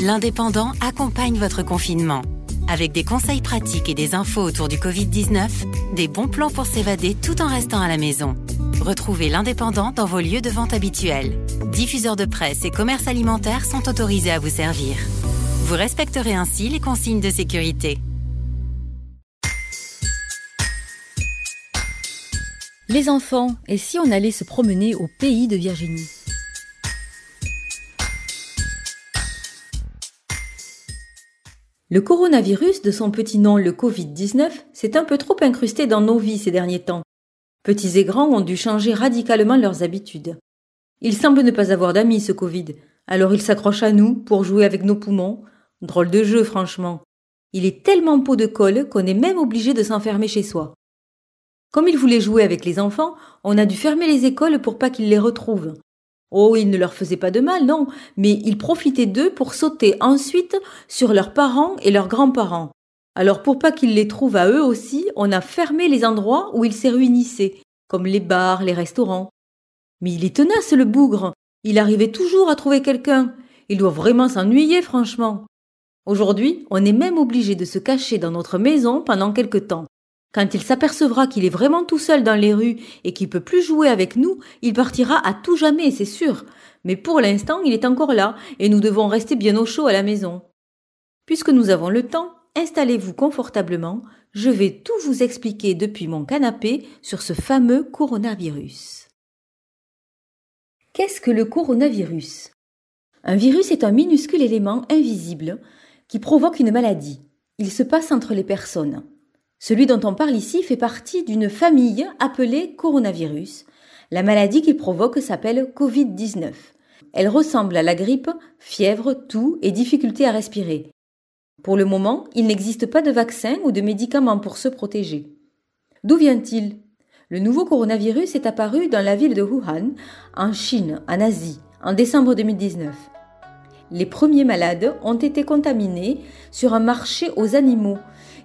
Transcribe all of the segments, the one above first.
L'Indépendant accompagne votre confinement. Avec des conseils pratiques et des infos autour du Covid-19, des bons plans pour s'évader tout en restant à la maison. Retrouvez l'Indépendant dans vos lieux de vente habituels. Diffuseurs de presse et commerces alimentaires sont autorisés à vous servir. Vous respecterez ainsi les consignes de sécurité. Les enfants, et si on allait se promener au pays de Virginie? Le coronavirus, de son petit nom le Covid-19, s'est un peu trop incrusté dans nos vies ces derniers temps. Petits et grands ont dû changer radicalement leurs habitudes. Il semble ne pas avoir d'amis ce Covid, alors il s'accroche à nous pour jouer avec nos poumons. Drôle de jeu, franchement. Il est tellement pot de colle qu'on est même obligé de s'enfermer chez soi. Comme il voulait jouer avec les enfants, on a dû fermer les écoles pour pas qu'ils les retrouvent. Oh, il ne leur faisait pas de mal, non, mais ils profitaient d'eux pour sauter ensuite sur leurs parents et leurs grands-parents. Alors pour pas qu'ils les trouvent à eux aussi, on a fermé les endroits où ils s'est réunissaient, comme les bars, les restaurants. Mais il est tenace, le bougre. Il arrivait toujours à trouver quelqu'un. Il doit vraiment s'ennuyer, franchement. Aujourd'hui, on est même obligé de se cacher dans notre maison pendant quelque temps. Quand il s'apercevra qu'il est vraiment tout seul dans les rues et qu'il peut plus jouer avec nous, il partira à tout jamais, c'est sûr. Mais pour l'instant, il est encore là et nous devons rester bien au chaud à la maison. Puisque nous avons le temps, installez-vous confortablement, je vais tout vous expliquer depuis mon canapé sur ce fameux coronavirus. Qu'est-ce que le coronavirus? Un virus est un minuscule élément invisible qui provoque une maladie. Il se passe entre les personnes. Celui dont on parle ici fait partie d'une famille appelée coronavirus. La maladie qu'il provoque s'appelle Covid-19. Elle ressemble à la grippe, fièvre, toux et difficulté à respirer. Pour le moment, il n'existe pas de vaccin ou de médicaments pour se protéger. D'où vient-il? Le nouveau coronavirus est apparu dans la ville de Wuhan, en Chine, en Asie, en décembre 2019. Les premiers malades ont été contaminés sur un marché aux animaux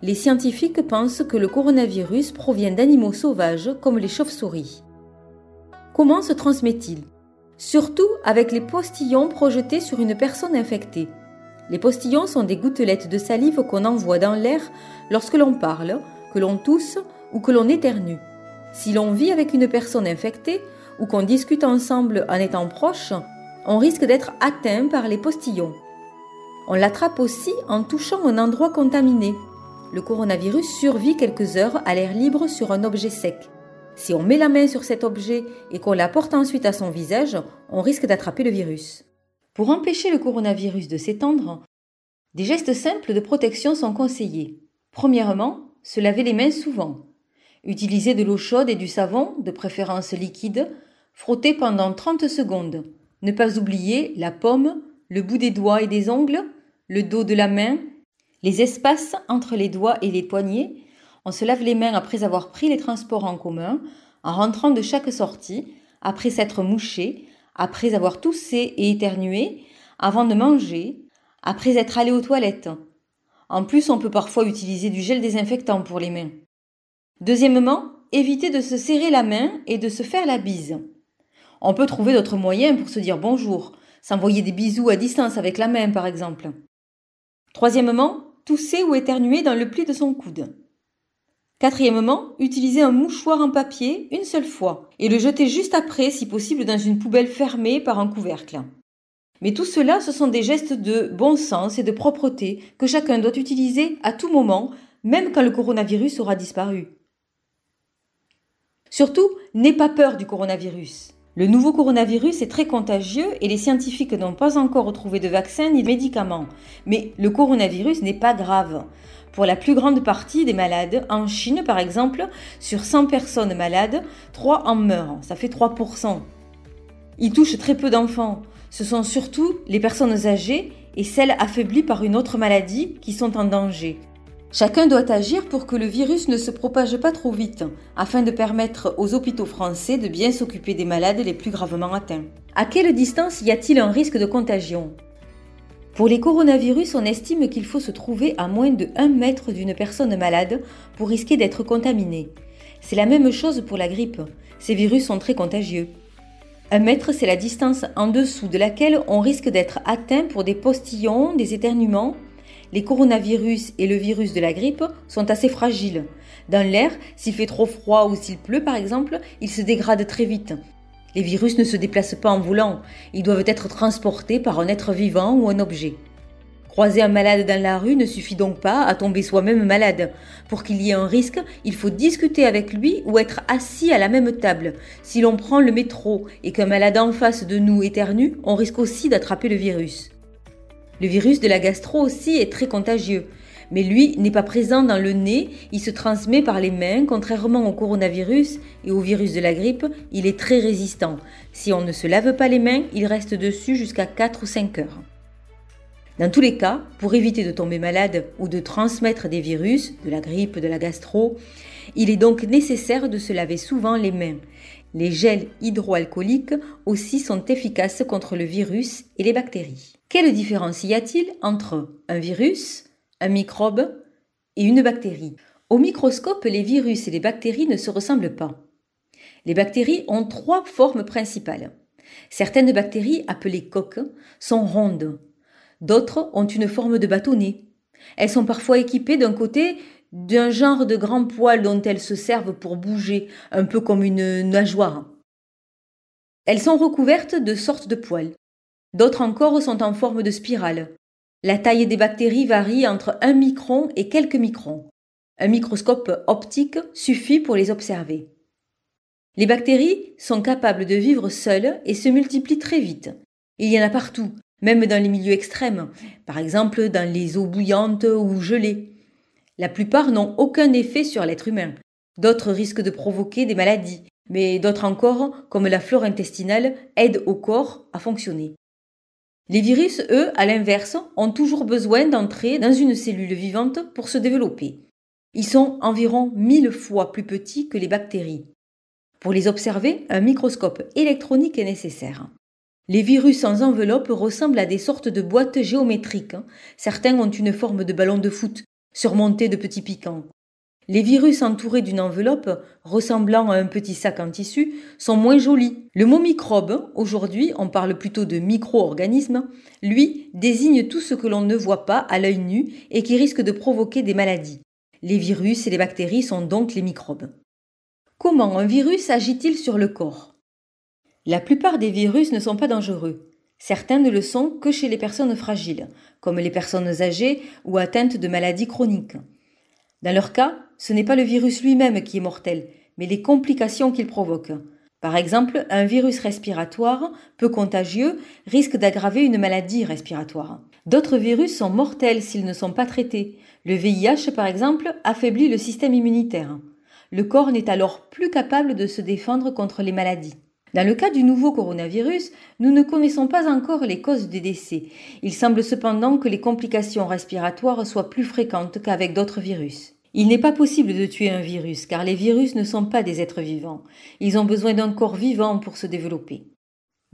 les scientifiques pensent que le coronavirus provient d'animaux sauvages comme les chauves-souris. Comment se transmet-il? Surtout avec les postillons projetés sur une personne infectée. Les postillons sont des gouttelettes de salive qu'on envoie dans l'air lorsque l'on parle, que l'on tousse ou que l'on éternue. Si l'on vit avec une personne infectée ou qu'on discute ensemble en étant proche, on risque d'être atteint par les postillons. On l'attrape aussi en touchant un endroit contaminé, le coronavirus survit quelques heures à l'air libre sur un objet sec. Si on met la main sur cet objet et qu'on la porte ensuite à son visage, on risque d'attraper le virus. Pour empêcher le coronavirus de s'étendre, des gestes simples de protection sont conseillés. Premièrement, se laver les mains souvent. Utiliser de l'eau chaude et du savon, de préférence liquide, frotter pendant 30 secondes. Ne pas oublier la paume, le bout des doigts et des ongles, le dos de la main les espaces entre les doigts et les poignets. On se lave les mains après avoir pris les transports en commun, en rentrant de chaque sortie, après s'être mouché, après avoir toussé et éternué, avant de manger, après être allé aux toilettes. En plus, on peut parfois utiliser du gel désinfectant pour les mains. Deuxièmement, éviter de se serrer la main et de se faire la bise. On peut trouver d'autres moyens pour se dire bonjour, s'envoyer des bisous à distance avec la main par exemple. Troisièmement, tousser ou éternuer dans le pli de son coude. Quatrièmement, utiliser un mouchoir en papier une seule fois et le jeter juste après, si possible, dans une poubelle fermée par un couvercle. Mais tout cela, ce sont des gestes de bon sens et de propreté que chacun doit utiliser à tout moment, même quand le coronavirus aura disparu. Surtout, n'aie pas peur du coronavirus. Le nouveau coronavirus est très contagieux et les scientifiques n'ont pas encore trouvé de vaccin ni de médicaments. Mais le coronavirus n'est pas grave. Pour la plus grande partie des malades, en Chine par exemple, sur 100 personnes malades, 3 en meurent. Ça fait 3%. Il touche très peu d'enfants. Ce sont surtout les personnes âgées et celles affaiblies par une autre maladie qui sont en danger. Chacun doit agir pour que le virus ne se propage pas trop vite, afin de permettre aux hôpitaux français de bien s'occuper des malades les plus gravement atteints. À quelle distance y a-t-il un risque de contagion? Pour les coronavirus, on estime qu'il faut se trouver à moins de 1 mètre d'une personne malade pour risquer d'être contaminé. C'est la même chose pour la grippe. Ces virus sont très contagieux. Un mètre, c'est la distance en dessous de laquelle on risque d'être atteint pour des postillons, des éternuements. Les coronavirus et le virus de la grippe sont assez fragiles. Dans l'air, s'il fait trop froid ou s'il pleut par exemple, ils se dégradent très vite. Les virus ne se déplacent pas en volant, ils doivent être transportés par un être vivant ou un objet. Croiser un malade dans la rue ne suffit donc pas à tomber soi-même malade. Pour qu'il y ait un risque, il faut discuter avec lui ou être assis à la même table. Si l'on prend le métro et qu'un malade en face de nous éternue, on risque aussi d'attraper le virus. Le virus de la gastro aussi est très contagieux. Mais lui n'est pas présent dans le nez, il se transmet par les mains, contrairement au coronavirus et au virus de la grippe, il est très résistant. Si on ne se lave pas les mains, il reste dessus jusqu'à 4 ou 5 heures. Dans tous les cas, pour éviter de tomber malade ou de transmettre des virus, de la grippe, de la gastro, il est donc nécessaire de se laver souvent les mains. Les gels hydroalcooliques aussi sont efficaces contre le virus et les bactéries. Quelle différence y a-t-il entre un virus, un microbe et une bactérie? Au microscope, les virus et les bactéries ne se ressemblent pas. Les bactéries ont trois formes principales. Certaines bactéries, appelées coques, sont rondes, D'autres ont une forme de bâtonnet. Elles sont parfois équipées d'un côté d'un genre de grand poil dont elles se servent pour bouger, un peu comme une nageoire. Elles sont recouvertes de sortes de poils. D'autres encore sont en forme de spirale. La taille des bactéries varie entre un micron et quelques microns. Un microscope optique suffit pour les observer. Les bactéries sont capables de vivre seules et se multiplient très vite. Il y en a partout, même dans les milieux extrêmes, par exemple dans les eaux bouillantes ou gelées. La plupart n'ont aucun effet sur l'être humain. D'autres risquent de provoquer des maladies, mais d'autres encore, comme la flore intestinale, aident au corps à fonctionner. Les virus, eux, à l'inverse, ont toujours besoin d'entrer dans une cellule vivante pour se développer. Ils sont environ mille fois plus petits que les bactéries. Pour les observer, un microscope électronique est nécessaire. Les virus sans enveloppe ressemblent à des sortes de boîtes géométriques. Certains ont une forme de ballon de foot, surmontés de petits piquants. Les virus entourés d'une enveloppe, ressemblant à un petit sac en tissu, sont moins jolis. Le mot microbe, aujourd'hui on parle plutôt de micro-organisme, lui désigne tout ce que l'on ne voit pas à l'œil nu et qui risque de provoquer des maladies. Les virus et les bactéries sont donc les microbes. Comment un virus agit-il sur le corps? La plupart des virus ne sont pas dangereux. Certains ne le sont que chez les personnes fragiles, comme les personnes âgées ou atteintes de maladies chroniques. Dans leur cas, ce n'est pas le virus lui-même qui est mortel, mais les complications qu'il provoque. Par exemple, un virus respiratoire, peu contagieux, risque d'aggraver une maladie respiratoire. D'autres virus sont mortels s'ils ne sont pas traités. Le VIH, par exemple, affaiblit le système immunitaire. Le corps n'est alors plus capable de se défendre contre les maladies. Dans le cas du nouveau coronavirus, nous ne connaissons pas encore les causes des décès. Il semble cependant que les complications respiratoires soient plus fréquentes qu'avec d'autres virus. Il n'est pas possible de tuer un virus car les virus ne sont pas des êtres vivants. Ils ont besoin d'un corps vivant pour se développer.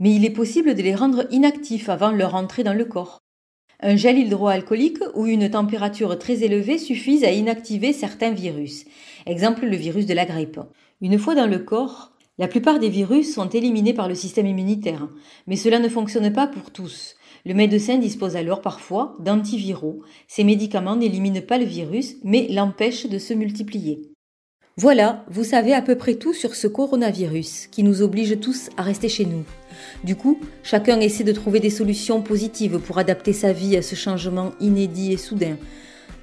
Mais il est possible de les rendre inactifs avant leur entrée dans le corps. Un gel hydroalcoolique ou une température très élevée suffisent à inactiver certains virus. Exemple le virus de la grippe. Une fois dans le corps, la plupart des virus sont éliminés par le système immunitaire, mais cela ne fonctionne pas pour tous. Le médecin dispose alors parfois d'antiviraux. Ces médicaments n'éliminent pas le virus, mais l'empêchent de se multiplier. Voilà, vous savez à peu près tout sur ce coronavirus qui nous oblige tous à rester chez nous. Du coup, chacun essaie de trouver des solutions positives pour adapter sa vie à ce changement inédit et soudain.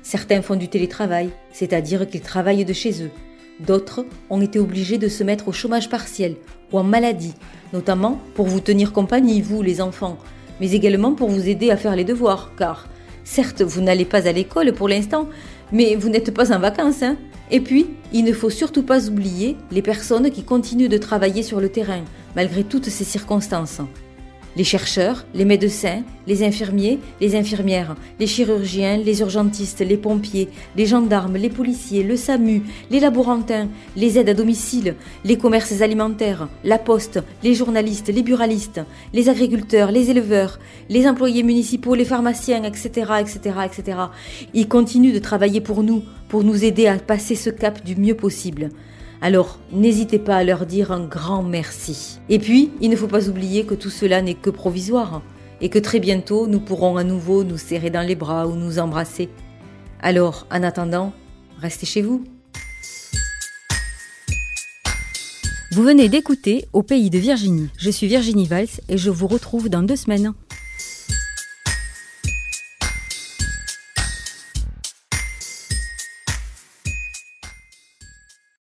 Certains font du télétravail, c'est-à-dire qu'ils travaillent de chez eux. D'autres ont été obligés de se mettre au chômage partiel ou en maladie, notamment pour vous tenir compagnie, vous les enfants, mais également pour vous aider à faire les devoirs, car certes vous n'allez pas à l'école pour l'instant, mais vous n'êtes pas en vacances. Hein Et puis, il ne faut surtout pas oublier les personnes qui continuent de travailler sur le terrain, malgré toutes ces circonstances. Les chercheurs, les médecins, les infirmiers, les infirmières, les chirurgiens, les urgentistes, les pompiers, les gendarmes, les policiers, le SAMU, les laborantins, les aides à domicile, les commerces alimentaires, la poste, les journalistes, les buralistes, les agriculteurs, les éleveurs, les employés municipaux, les pharmaciens, etc., etc., etc. Ils continuent de travailler pour nous, pour nous aider à passer ce cap du mieux possible. Alors, n'hésitez pas à leur dire un grand merci. Et puis, il ne faut pas oublier que tout cela n'est que provisoire et que très bientôt nous pourrons à nouveau nous serrer dans les bras ou nous embrasser. Alors, en attendant, restez chez vous. Vous venez d'écouter Au pays de Virginie. Je suis Virginie Valls et je vous retrouve dans deux semaines.